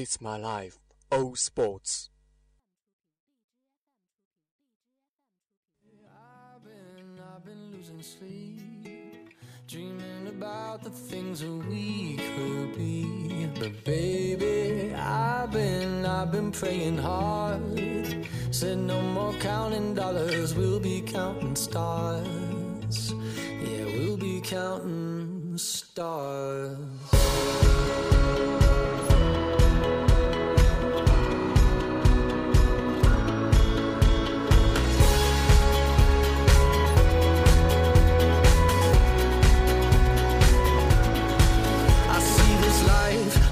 It's my life. All Sports。I've been, I've been losing sleep, dreaming about the things that we could be. But baby, I've been, I've been praying hard. Said no more counting dollars, we'll be counting stars. Yeah, we'll be counting stars.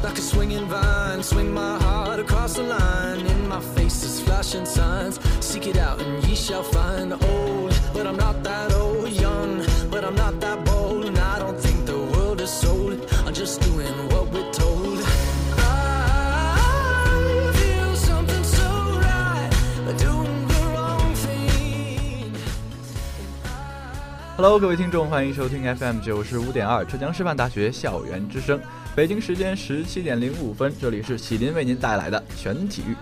like a swinging vine. Swing my heart across the line. In my face is flashing signs. Seek it out and ye shall find. Old, but I'm not that old. Young, but I'm not that bold. And I don't think the world is sold. I'm just doing what we're told. I feel something so right. Doing the wrong thing. Hello，各位听众，欢迎收听 FM 九十五点二浙江师范大学校园之声。 北京时间十七点零五分，这里是喜林为您带来的全体育。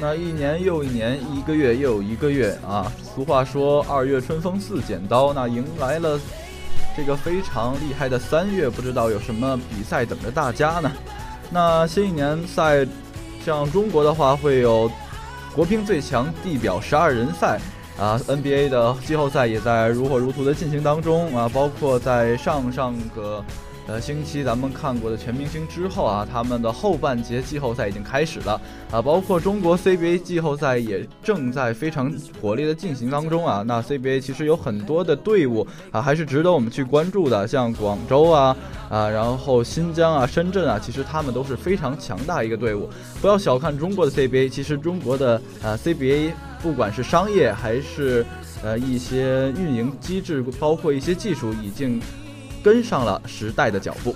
那一年又一年，一个月又一个月啊！俗话说“二月春风似剪刀”，那迎来了这个非常厉害的三月，不知道有什么比赛等着大家呢？那新一年赛，像中国的话会有国乒最强地表十二人赛啊，NBA 的季后赛也在如火如荼的进行当中啊，包括在上上个。呃，星期咱们看过的全明星之后啊，他们的后半节季后赛已经开始了啊，包括中国 CBA 季后赛也正在非常火烈的进行当中啊。那 CBA 其实有很多的队伍啊，还是值得我们去关注的，像广州啊啊，然后新疆啊、深圳啊，其实他们都是非常强大一个队伍。不要小看中国的 CBA，其实中国的呃 CBA 不管是商业还是呃一些运营机制，包括一些技术，已经跟上了时代的脚步。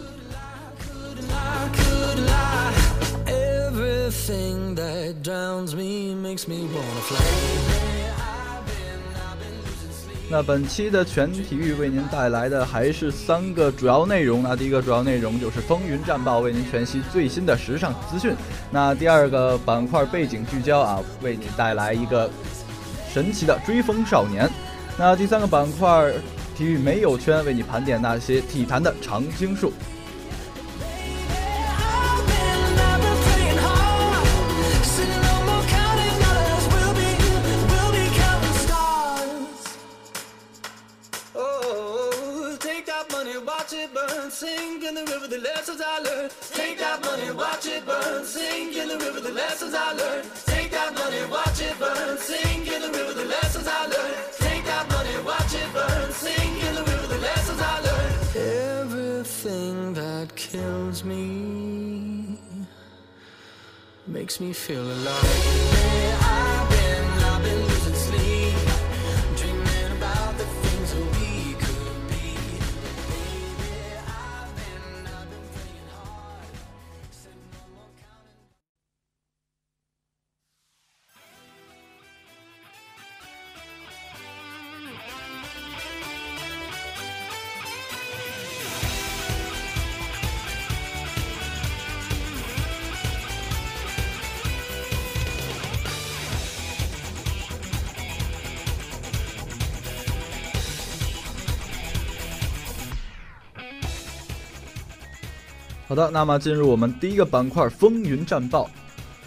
那本期的全体育为您带来的还是三个主要内容。那第一个主要内容就是风云战报，为您全息最新的时尚资讯。那第二个板块背景聚焦啊，为你带来一个神奇的追风少年。那第三个板块体育没有圈，为你盘点那些体坛的常青树。I've been, I've been playing hard. Said no more counting dollars. We'll be, we'll be counting stars. Oh, take that money, watch it burn, sink in the river. The lessons I learned. Everything that kills me makes me feel alive. I've been, I've been losing 好的，那么进入我们第一个板块——风云战报。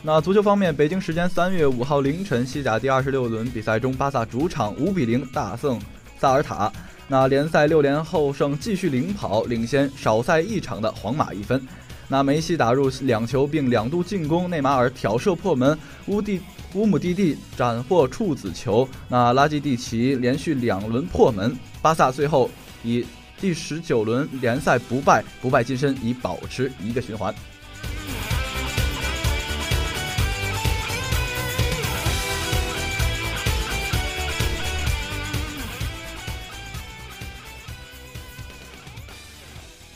那足球方面，北京时间三月五号凌晨，西甲第二十六轮比赛中，巴萨主场五比零大胜萨尔塔。那联赛六连后胜，继续领跑，领先少赛一场的皇马一分。那梅西打入两球并两度进攻，内马尔挑射破门，乌蒂乌姆蒂蒂斩获处子球。那拉基蒂奇连续两轮破门，巴萨最后以第十九轮联赛不败，不败金身，已保持一个循环。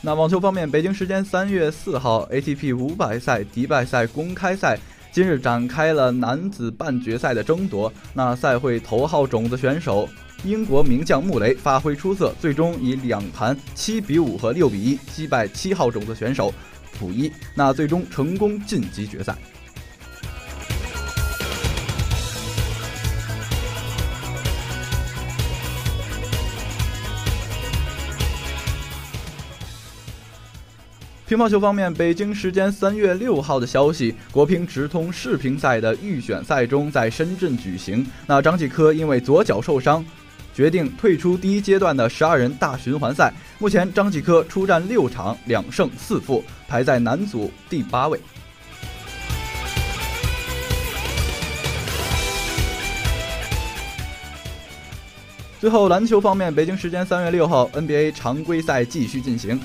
那网球方面，北京时间三月四号，ATP 五百赛迪拜赛公开赛今日展开了男子半决赛的争夺。那赛会头号种子选手英国名将穆雷发挥出色，最终以两盘七比五和六比一击败七号种子选手溥仪，那最终成功晋级决赛。乒乓球方面，北京时间三月六号的消息，国乒直通世乒赛的预选赛中在深圳举行。那张继科因为左脚受伤，决定退出第一阶段的十二人大循环赛。目前，张继科出战六场，两胜四负，排在男组第八位。最后，篮球方面，北京时间三月六号，NBA 常规赛继续进行。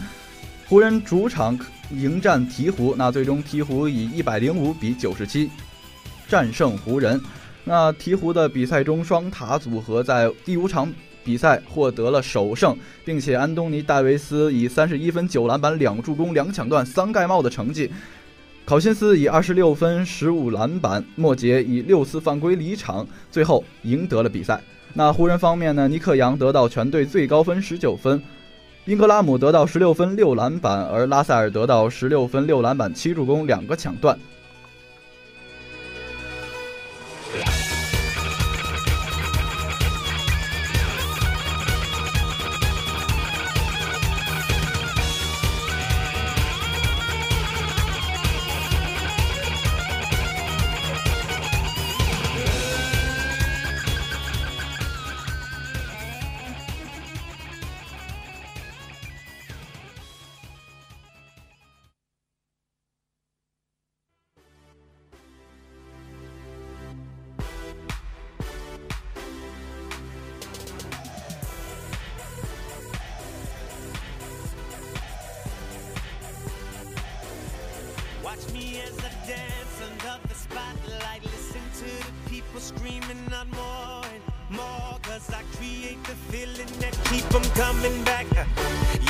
湖人主场迎战鹈鹕，那最终鹈鹕以一百零五比九十七战胜湖人。那鹈鹕的比赛中，双塔组合在第五场比赛获得了首胜，并且安东尼·戴维斯以三十一分、九篮板、两助攻、两抢断、三盖帽的成绩，考辛斯以二十六分、十五篮板，莫杰以六次犯规离场，最后赢得了比赛。那湖人方面呢？尼克杨得到全队最高分十九分。英格拉姆得到十六分六篮板，而拉塞尔得到十六分六篮板七助攻两个抢断。Keep them coming back.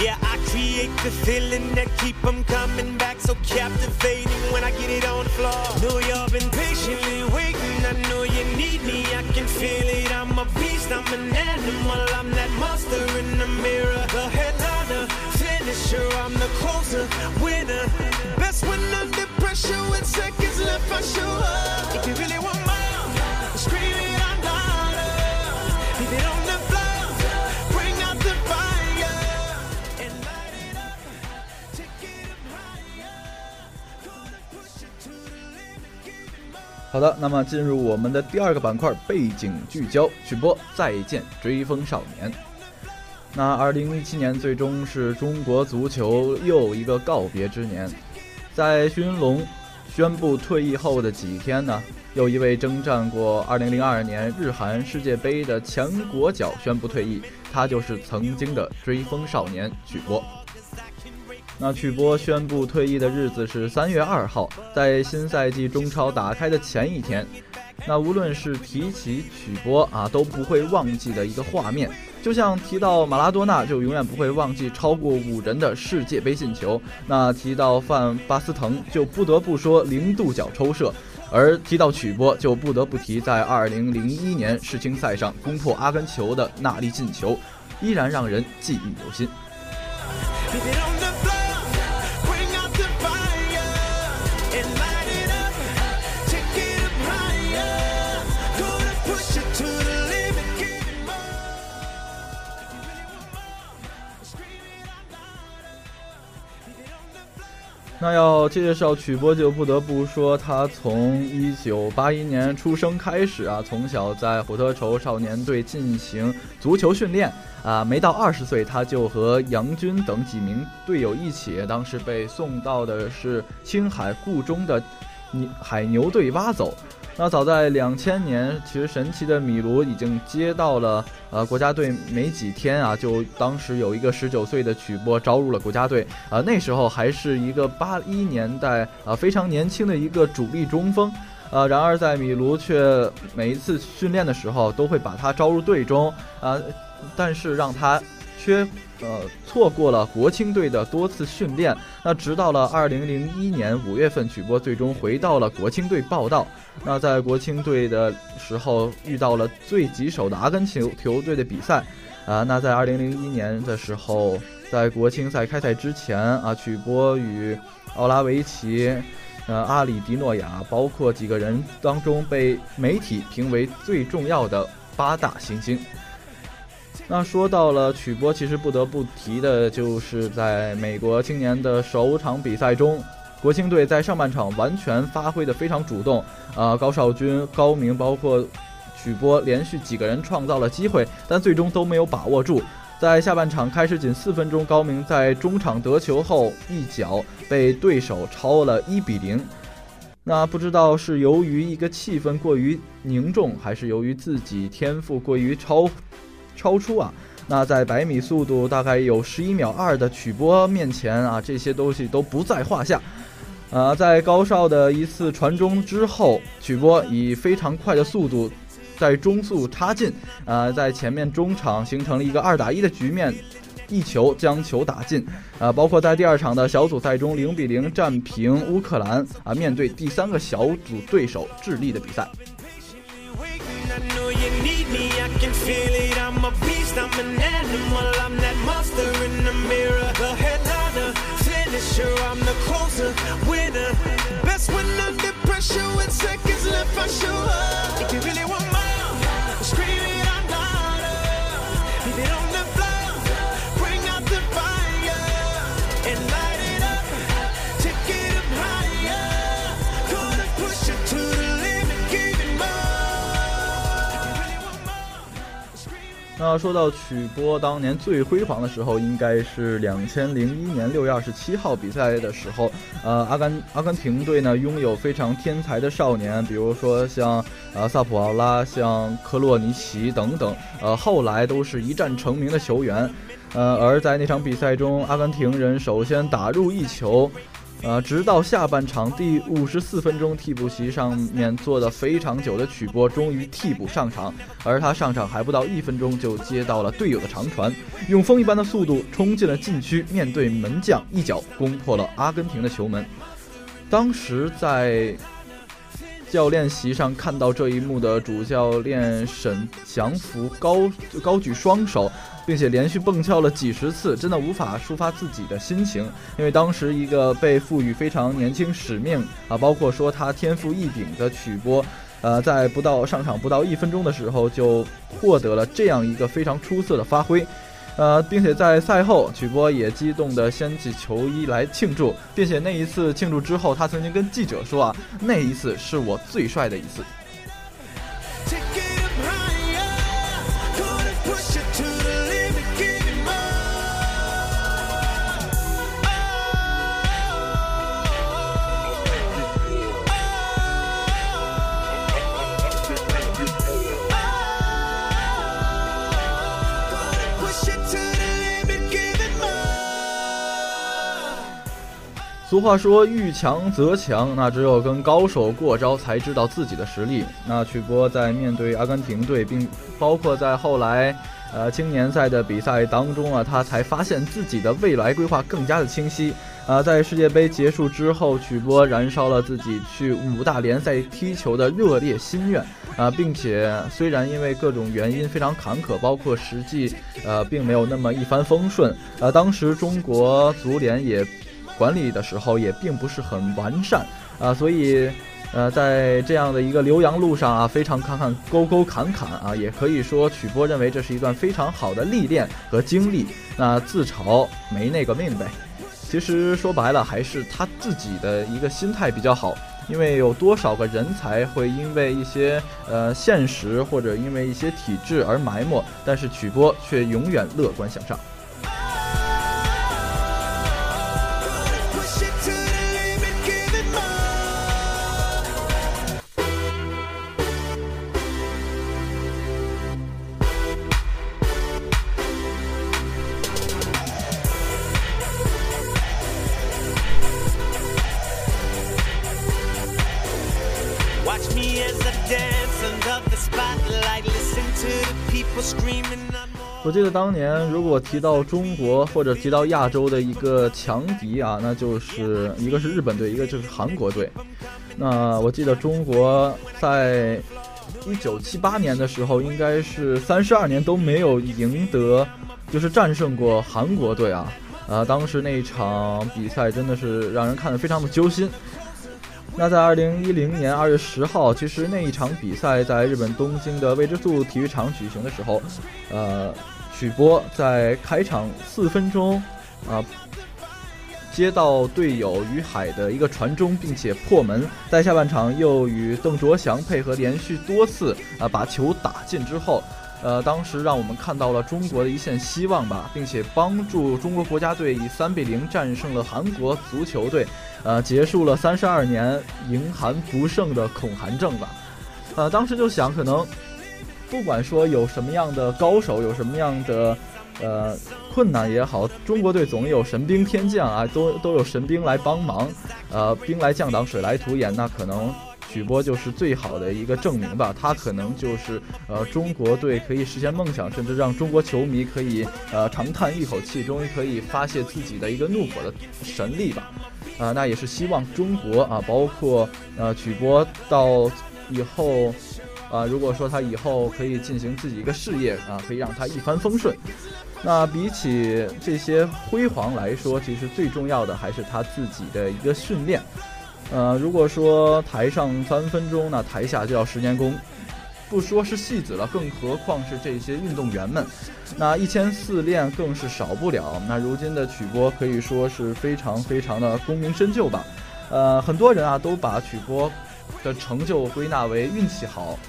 Yeah, I create the feeling that keep them coming back. So captivating when I get it on the floor. Know y'all been patiently waiting. I know you need me. I can feel it. I'm a beast. I'm an animal. I'm that monster in the mirror. The headliner, finisher. I'm the closer, winner. Best when under pressure with seconds left. I show up. 好的，那么进入我们的第二个板块背景聚焦，曲播《再见追风少年》。那二零一七年最终是中国足球又一个告别之年，在徐龙宣布退役后的几天呢，又一位征战过二零零二年日韩世界杯的前国脚宣布退役，他就是曾经的追风少年曲波。那曲波宣布退役的日子是三月二号，在新赛季中超打开的前一天。那无论是提起曲波啊，都不会忘记的一个画面，就像提到马拉多纳，就永远不会忘记超过五人的世界杯进球；那提到范巴斯滕，就不得不说零度角抽射；而提到曲波，就不得不提在2001年世青赛上攻破阿根球的那粒进球，依然让人记忆犹新。那要介绍曲波，就不得不说他从一九八一年出生开始啊，从小在火车头少年队进行足球训练啊，没到二十岁，他就和杨军等几名队友一起，当时被送到的是青海固中的海牛队挖走。那早在两千年，其实神奇的米卢已经接到了呃国家队没几天啊，就当时有一个十九岁的曲波招入了国家队。啊，那时候还是一个八一年代啊非常年轻的一个主力中锋，呃，然而在米卢却每一次训练的时候都会把他招入队中。啊，但是让他缺呃错过了国青队的多次训练。那直到了二零零一年五月份，曲波最终回到了国青队报道。那在国青队的时候遇到了最棘手的阿根廷球队的比赛，啊，那在二零零一年的时候，在国青赛开赛之前啊，曲波与奥拉维奇、呃阿里迪诺亚，包括几个人当中被媒体评为最重要的八大行星。那说到了曲波，其实不得不提的就是在美国青年的首场比赛中。国青队在上半场完全发挥的非常主动，啊，高少军、高明，包括曲波，连续几个人创造了机会，但最终都没有把握住。在下半场开始仅四分钟，高明在中场得球后一脚被对手超了一比零。那不知道是由于一个气氛过于凝重，还是由于自己天赋过于超超出啊？那在百米速度大概有十一秒二的曲波面前啊，这些东西都不在话下。呃，在高少的一次传中之后，曲波以非常快的速度在中速插进，呃，在前面中场形成了一个二打一的局面，一球将球打进。啊，包括在第二场的小组赛中零比零战平乌克兰，啊，面对第三个小组对手智利的比赛。I can feel it. I'm a beast, I'm an animal, I'm that monster in the mirror. The headliner, finisher, I'm the closer, winner. Best when under pressure with seconds left, I show up. If you really want 那说到曲波当年最辉煌的时候，应该是两千零一年六月二十七号比赛的时候。呃，阿根阿根廷队呢拥有非常天才的少年，比如说像呃萨普奥拉、像科洛尼奇等等，呃，后来都是一战成名的球员。呃，而在那场比赛中，阿根廷人首先打入一球。呃，直到下半场第五十四分钟，替补席上面坐的非常久的曲波终于替补上场，而他上场还不到一分钟就接到了队友的长传，用风一般的速度冲进了禁区，面对门将一脚攻破了阿根廷的球门。当时在教练席上看到这一幕的主教练沈祥福高高举双手，并且连续蹦跳了几十次，真的无法抒发自己的心情。因为当时一个被赋予非常年轻使命啊，包括说他天赋异禀的曲波，呃，在不到上场不到一分钟的时候就获得了这样一个非常出色的发挥。呃，并且在赛后，曲波也激动地掀起球衣来庆祝，并且那一次庆祝之后，他曾经跟记者说啊，那一次是我最帅的一次。俗话说“遇强则强”，那只有跟高手过招才知道自己的实力。那曲波在面对阿根廷队，并包括在后来，呃青年赛的比赛当中啊，他才发现自己的未来规划更加的清晰。啊，在世界杯结束之后，曲波燃烧了自己去五大联赛踢球的热烈心愿啊，并且虽然因为各种原因非常坎坷，包括实际呃并没有那么一帆风顺，呃，当时中国足联也管理的时候也并不是很完善啊，所以。呃，在这样的一个留洋路上啊，非常坎坎沟沟坎坎啊，也可以说曲波认为这是一段非常好的历练和经历。那自嘲没那个命呗。其实说白了，还是他自己的一个心态比较好。因为有多少个人才会因为一些呃现实或者因为一些体制而埋没，但是曲波却永远乐观向上。我记得当年，如果提到中国或者提到亚洲的一个强敌啊，那就是一个是日本队，一个就是韩国队。那我记得中国在一九七八年的时候，应该是三十二年都没有赢得，就是战胜过韩国队啊。呃，当时那一场比赛真的是让人看得非常的揪心。那在二零一零年二月十号，其实那一场比赛在日本东京的未知数体育场举行的时候，呃，曲波在开场四分钟，啊、接到队友于海的一个传中，并且破门，在下半场又与邓卓翔配合，连续多次啊、把球打进之后。呃，当时让我们看到了中国的一线希望吧，并且帮助中国国家队以三比零战胜了韩国足球队，呃，结束了三十二年迎韩不胜的恐韩症吧。呃，当时就想，可能不管说有什么样的高手，有什么样的呃困难也好，中国队总有神兵天将啊，都都有神兵来帮忙，呃，兵来将挡，水来土掩，那可能。曲波就是最好的一个证明吧，他可能就是呃中国队可以实现梦想，甚至让中国球迷可以呃长叹一口气，终于可以发泄自己的一个怒火的神力吧。啊、那也是希望中国啊，包括呃曲波到以后啊、如果说他以后可以进行自己一个事业啊，可以让他一帆风顺。那比起这些辉煌来说，其实最重要的还是他自己的一个训练。呃，如果说台上三分钟，那台下就要十年功。不说是戏子了，更何况是这些运动员们。那一千四练更是少不了。那如今的曲波可以说是非常非常的功名深就吧。呃，很多人啊都把曲波的成就归纳为运气好，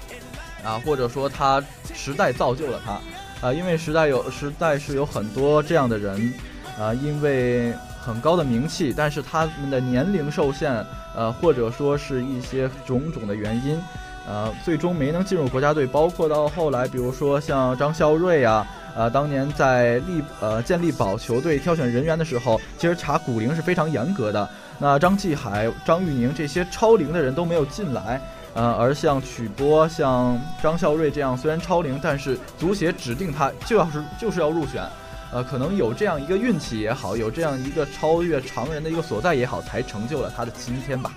啊，或者说他时代造就了他，啊，因为时代有时代是有很多这样的人，啊，因为很高的名气，但是他们的年龄受限，呃，或者说是一些种种的原因，呃，最终没能进入国家队。包括到后来，比如说像张孝瑞啊，呃，当年在立呃健力宝球队挑选人员的时候，其实查骨龄是非常严格的。那张继海、张玉宁这些超龄的人都没有进来。呃，而像曲波、像张孝瑞这样，虽然超龄，但是足协指定他就要是就是要入选，呃，可能有这样一个运气也好，有这样一个超越常人的一个所在也好，才成就了他的今天吧。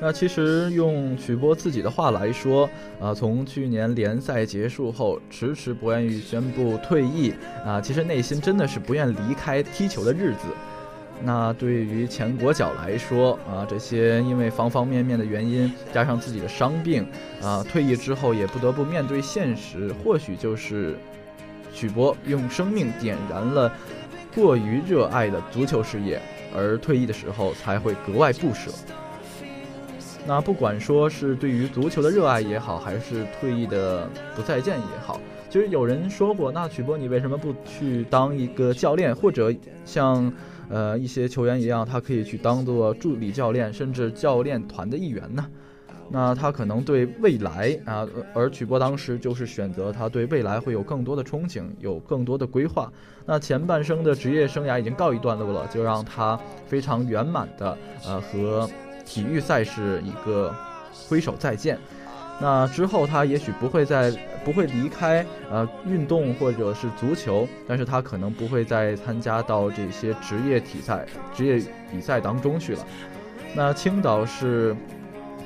那其实用曲波自己的话来说，啊、从去年联赛结束后，迟迟不愿意宣布退役，啊、其实内心真的是不愿离开踢球的日子。那对于前国脚来说，啊，这些因为方方面面的原因，加上自己的伤病，啊，退役之后也不得不面对现实，或许就是曲波用生命点燃了过于热爱的足球事业，而退役的时候才会格外不舍。那不管说是对于足球的热爱也好，还是退役的不再见也好，其实有人说过，那曲波你为什么不去当一个教练，或者像呃一些球员一样，他可以去当做助理教练，甚至教练团的一员呢？那他可能对未来啊，而曲波当时就是选择他对未来会有更多的憧憬，有更多的规划。那前半生的职业生涯已经告一段落了，就让他非常圆满的呃和体育赛事一个挥手再见。那之后他也许不会再不会离开呃运动或者是足球，但是他可能不会再参加到这些职业体赛、职业比赛当中去了。那青岛是。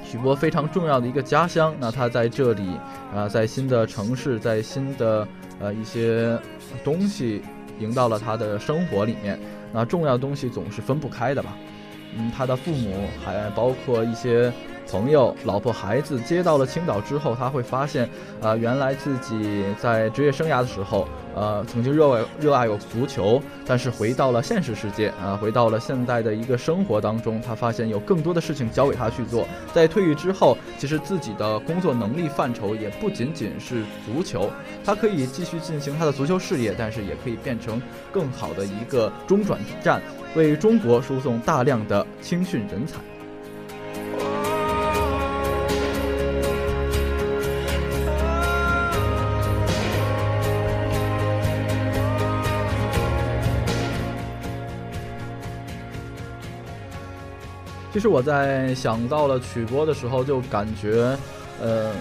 许波非常重要的一个家乡，那他在这里啊，在新的城市，在新的呃一些东西赢到了他的生活里面，那重要东西总是分不开的吧？嗯，他的父母还包括一些。朋友、老婆、孩子接到了青岛之后，他会发现，啊，原来自己在职业生涯的时候，呃，曾经热爱热爱过足球，但是回到了现实世界，啊，回到了现在的一个生活当中，他发现有更多的事情交给他去做。在退役之后，其实自己的工作能力范畴也不仅仅是足球，他可以继续进行他的足球事业，但是也可以变成更好的一个中转站，为中国输送大量的青训人才。其实我在想到了曲波的时候，就感觉，呃，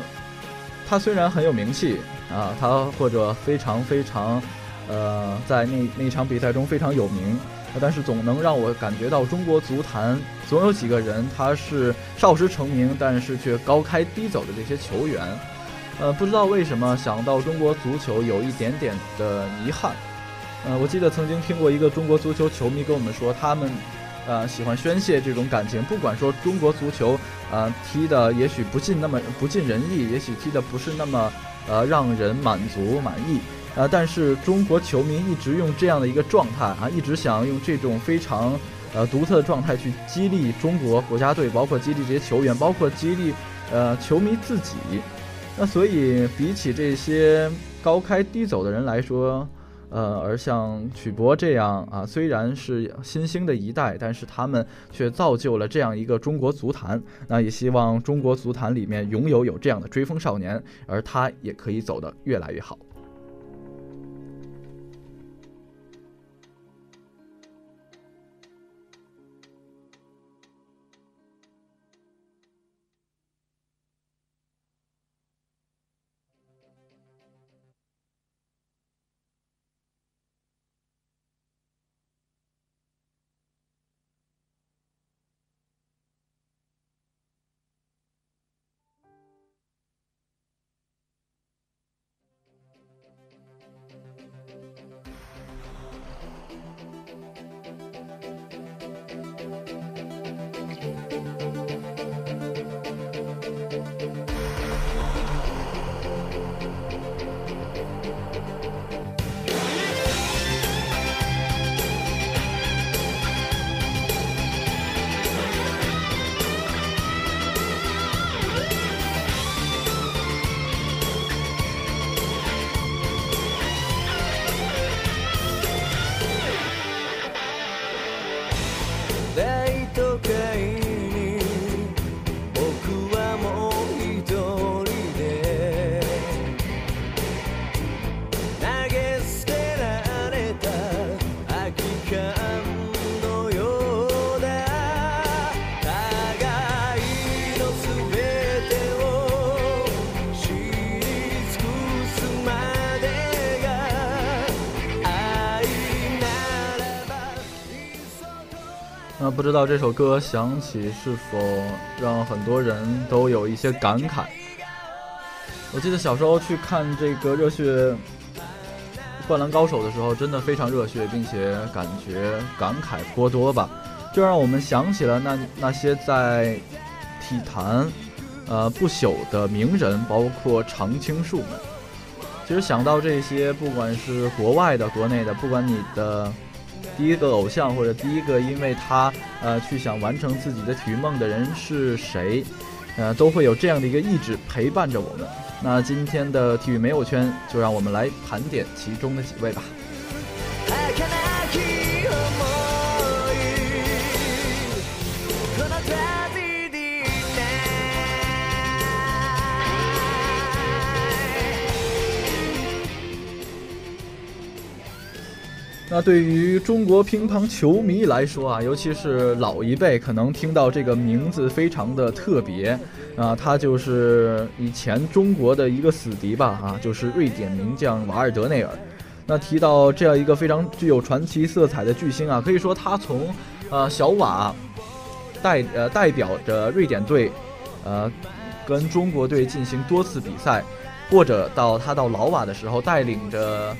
他虽然很有名气啊，他或者非常非常，呃，在那那场比赛中非常有名，但是总能让我感觉到中国足坛总有几个人他是少时成名，但是却高开低走的这些球员，呃，不知道为什么想到中国足球有一点点的遗憾，呃，我记得曾经听过一个中国足球球迷跟我们说，他们。呃，喜欢宣泄这种感情，不管说中国足球，呃，踢的也许不尽那么不尽人意，也许踢的不是那么，呃，让人满足满意，呃，但是中国球迷一直用这样的一个状态啊，一直想用这种非常，呃，独特的状态去激励中国国家队，包括激励这些球员，包括激励，呃，球迷自己。那所以比起这些高开低走的人来说。呃，而像曲博这样啊，虽然是新兴的一代，但是他们却造就了这样一个中国足坛。那也希望中国足坛里面拥有有这样的追风少年，而他也可以走得越来越好。知道这首歌响起是否让很多人都有一些感慨？我记得小时候去看这个《热血灌篮高手》的时候，真的非常热血，并且感觉感慨颇多吧，就让我们想起了那那些在体坛呃不朽的名人，包括常青树们。其实想到这些，不管是国外的、国内的，不管你的第一个偶像或者第一个因为他呃去想完成自己的体育梦的人是谁，呃，都会有这样的一个意志陪伴着我们。那今天的体育没有圈，就让我们来盘点其中的几位吧。那对于中国乒乓球迷来说啊，尤其是老一辈，可能听到这个名字非常的特别啊，他就是以前中国的一个死敌吧啊，就是瑞典名将瓦尔德内尔。那提到这样一个非常具有传奇色彩的巨星啊，可以说他从呃小瓦代呃代表着瑞典队，呃跟中国队进行多次比赛，或者到他到老瓦的时候带领着。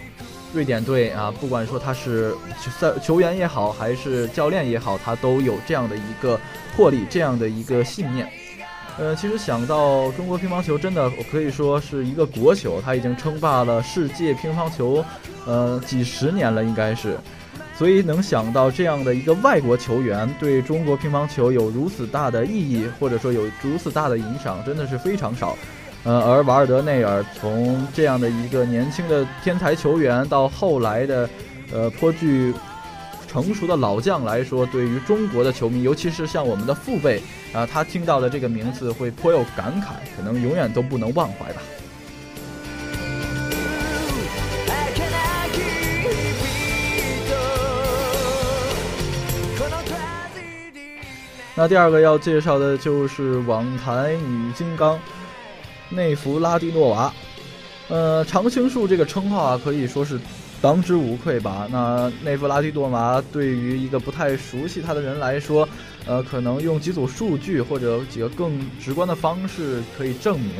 瑞典队啊，不管说他是赛球员也好，还是教练也好，他都有这样的一个魄力，这样的一个信念。呃，其实想到中国乒乓球，真的可以说是一个国球，他已经称霸了世界乒乓球，呃，几十年了，应该是。所以能想到这样的一个外国球员对中国乒乓球有如此大的意义，或者说有如此大的影响，真的是非常少。呃，而瓦尔德内尔从这样的一个年轻的天才球员到后来的，呃，颇具成熟的老将来说，对于中国的球迷，尤其是像我们的父辈啊、他听到的这个名字会颇有感慨，可能永远都不能忘怀吧。儚き日々とこの旅に那第二个要介绍的就是网坛女金刚 内弗拉蒂诺娃，呃，常青树这个称号啊，可以说是当之无愧吧。那内弗拉蒂诺娃对于一个不太熟悉她的人来说，呃，可能用几组数据或者几个更直观的方式可以证明，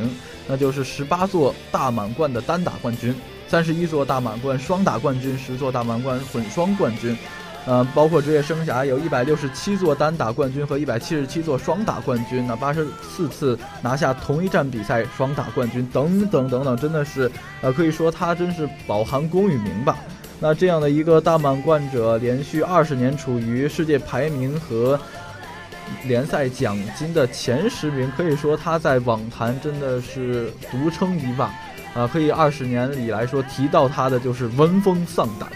那就是十八座大满贯的单打冠军，三十一座大满贯双打冠军，十座大满贯混双冠军。呃，包括职业生涯有一百六十七座单打冠军和一百七十七座双打冠军，那八十四次拿下同一站比赛双打冠军，等等等等，真的是，呃，可以说他真是饱含功与名吧。那这样的一个大满贯者，连续二十年处于世界排名和联赛奖金的前十名，可以说他在网坛真的是独撑一霸。啊，可以二十年里来说，提到他的就是闻风丧胆。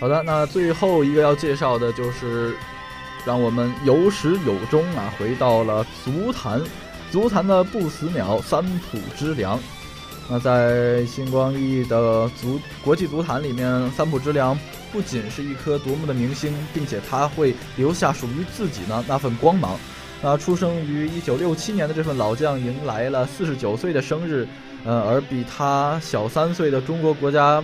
好的，那最后一个要介绍的就是，让我们有始有终啊，回到了足坛，足坛的不死鸟三浦知良。那在星光熠熠的足国际足坛里面，三浦知良不仅是一颗夺目的明星，并且他会留下属于自己的那份光芒。那出生于一九六七年的这份老将迎来了四十九岁的生日，呃，而比他小三岁的中国国家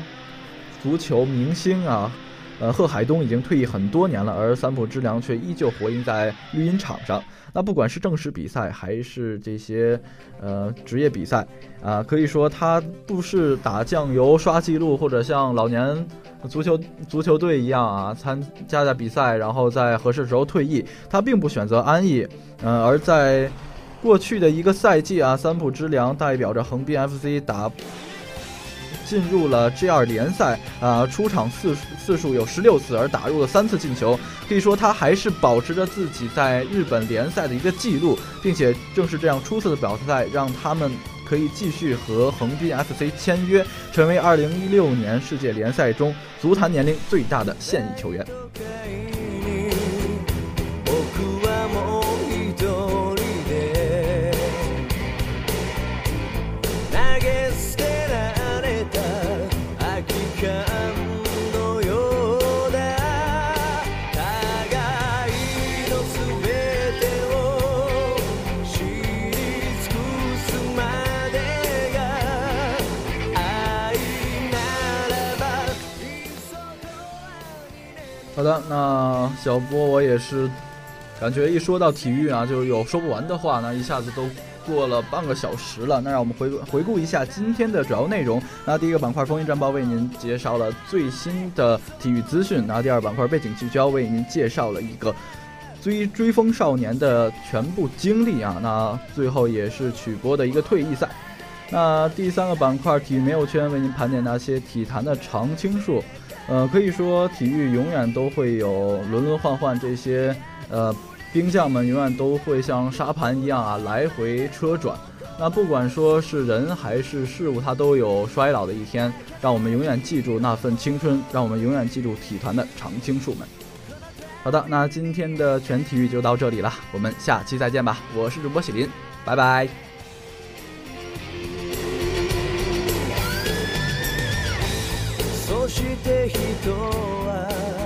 足球明星啊，呃，贺海东已经退役很多年了，而三浦知良却依旧活跃在绿茵场上。那不管是正式比赛还是这些呃职业比赛啊，可以说他不是打酱油刷记录，或者像老年足球足球队一样啊，参加加比赛，然后在合适时候退役。他并不选择安逸，呃，而在过去的一个赛季啊，三浦知良代表着横滨 FC 打进入了 G 二联赛啊、出场次数次数有十六次，而打入了三次进球。可以说他还是保持着自己在日本联赛的一个记录，并且正是这样出色的表赛，让他们可以继续和横滨 FC 签约，成为2016年世界联赛中足坛年龄最大的现役球员。的，那小波我也是感觉一说到体育啊，就有说不完的话，那一下子都过了半个小时了。那让我们回回顾一下今天的主要内容。那第一个板块风云战报为您介绍了最新的体育资讯，那第二板块背景聚焦为您介绍了一个追追风少年的全部经历啊。那最后也是曲波的一个退役赛。那第三个板块体育没有圈为您盘点那些体坛的常青树。呃，可以说体育永远都会有轮轮换换这些呃兵将们永远都会像沙盘一样啊来回车转。那不管说是人还是事物，它都有衰老的一天。让我们永远记住那份青春，让我们永远记住体坛的常青树们。好的，那今天的全体育就到这里了，我们下期再见吧。我是主播喜林，拜拜。して人は